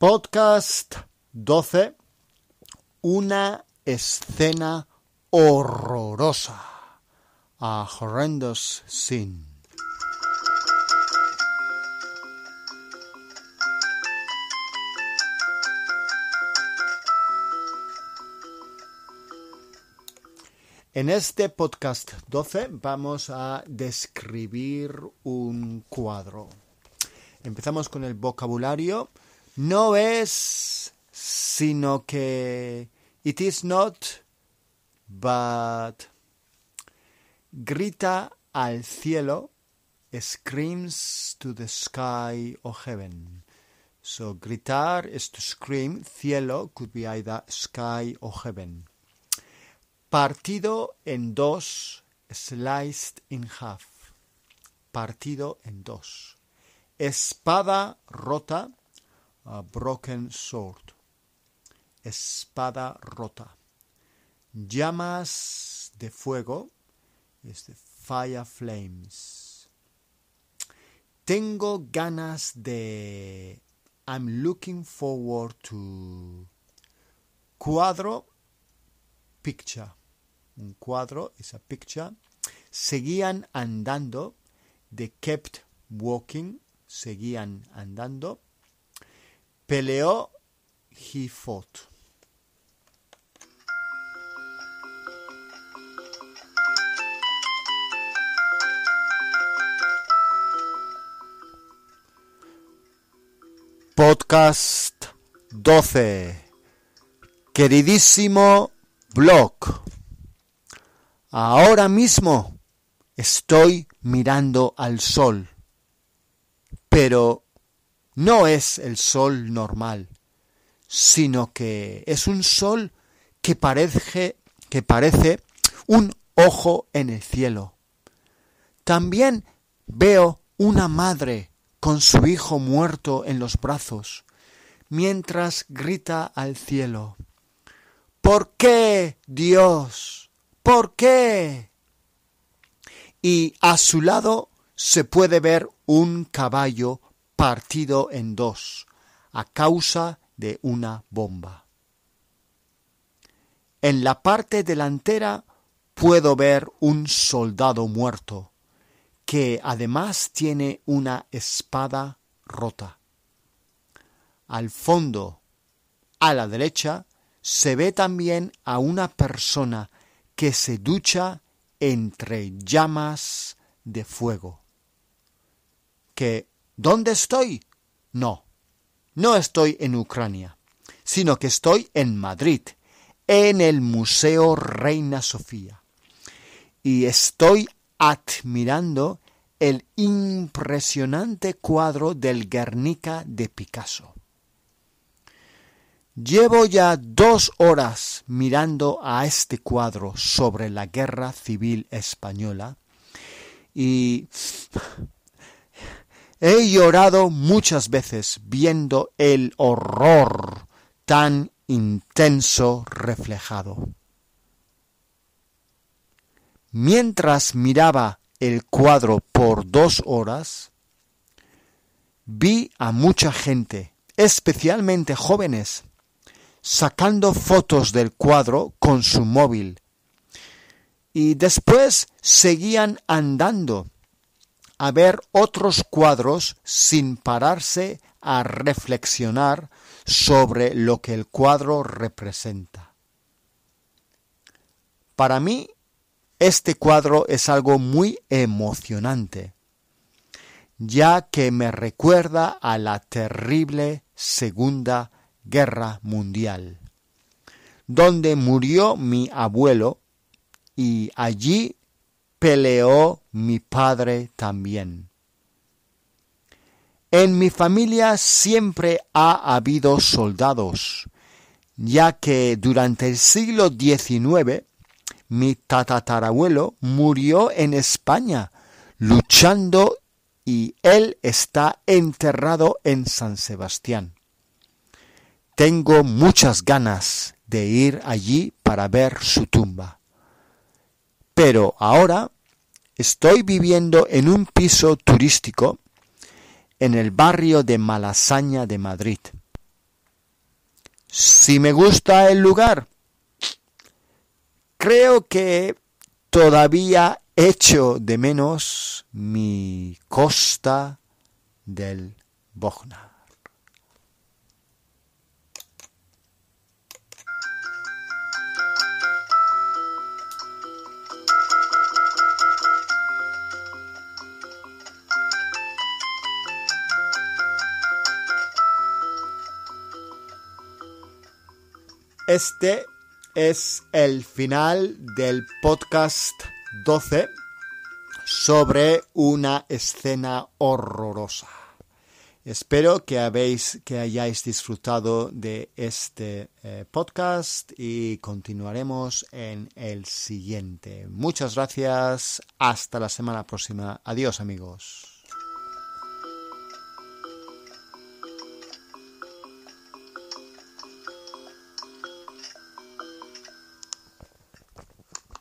Podcast 12. Una escena horrorosa. A horrendous scene. En este podcast 12 vamos a describir un cuadro. Empezamos con el vocabulario. No es, sino que it is not, but grita al cielo, screams to the sky or heaven. So gritar is to scream, cielo could be either sky or heaven. Partido en dos, sliced in half. Partido en dos. Espada rota, a broken sword. Espada rota. Llamas de fuego, es de fire flames. Tengo ganas de I'm looking forward to cuadro picture. Un cuadro is a picture. Seguían andando. They kept walking. Seguían andando. Peleó. He fought. Podcast 12. Queridísimo blog. Ahora mismo estoy mirando al sol, pero no es el sol normal, sino que es un sol que parece, que parece un ojo en el cielo. También veo una madre con su hijo muerto en los brazos, mientras grita al cielo. ¿Por qué, Dios? ¿Por qué? Y a su lado se puede ver un caballo partido en dos a causa de una bomba. En la parte delantera puedo ver un soldado muerto, que además tiene una espada rota. Al fondo, a la derecha, se ve también a una persona que se ducha entre llamas de fuego. ¿Que dónde estoy? No, no estoy en Ucrania, sino que estoy en Madrid, en el Museo Reina Sofía. Y estoy admirando el impresionante cuadro del Guernica de Picasso. Llevo ya dos horas mirando a este cuadro sobre la guerra civil española y he llorado muchas veces viendo el horror tan intenso reflejado. Mientras miraba el cuadro por dos horas, vi a mucha gente, especialmente jóvenes, sacando fotos del cuadro con su móvil. Y después seguían andando a ver otros cuadros sin pararse a reflexionar sobre lo que el cuadro representa. Para mí, este cuadro es algo muy emocionante, ya que me recuerda a la terrible Segunda Guerra Mundial, donde murió mi abuelo y allí peleó mi padre también. En mi familia siempre ha habido soldados, ya que durante el siglo XIX mi tatarabuelo murió en España luchando y él está enterrado en San Sebastián. Tengo muchas ganas de ir allí para ver su tumba. Pero ahora estoy viviendo en un piso turístico en el barrio de Malasaña de Madrid. Si me gusta el lugar, creo que todavía echo de menos mi costa del Bogna. Este es el final del podcast 12 sobre una escena horrorosa. Espero que, habéis, que hayáis disfrutado de este eh, podcast y continuaremos en el siguiente. Muchas gracias. Hasta la semana próxima. Adiós amigos.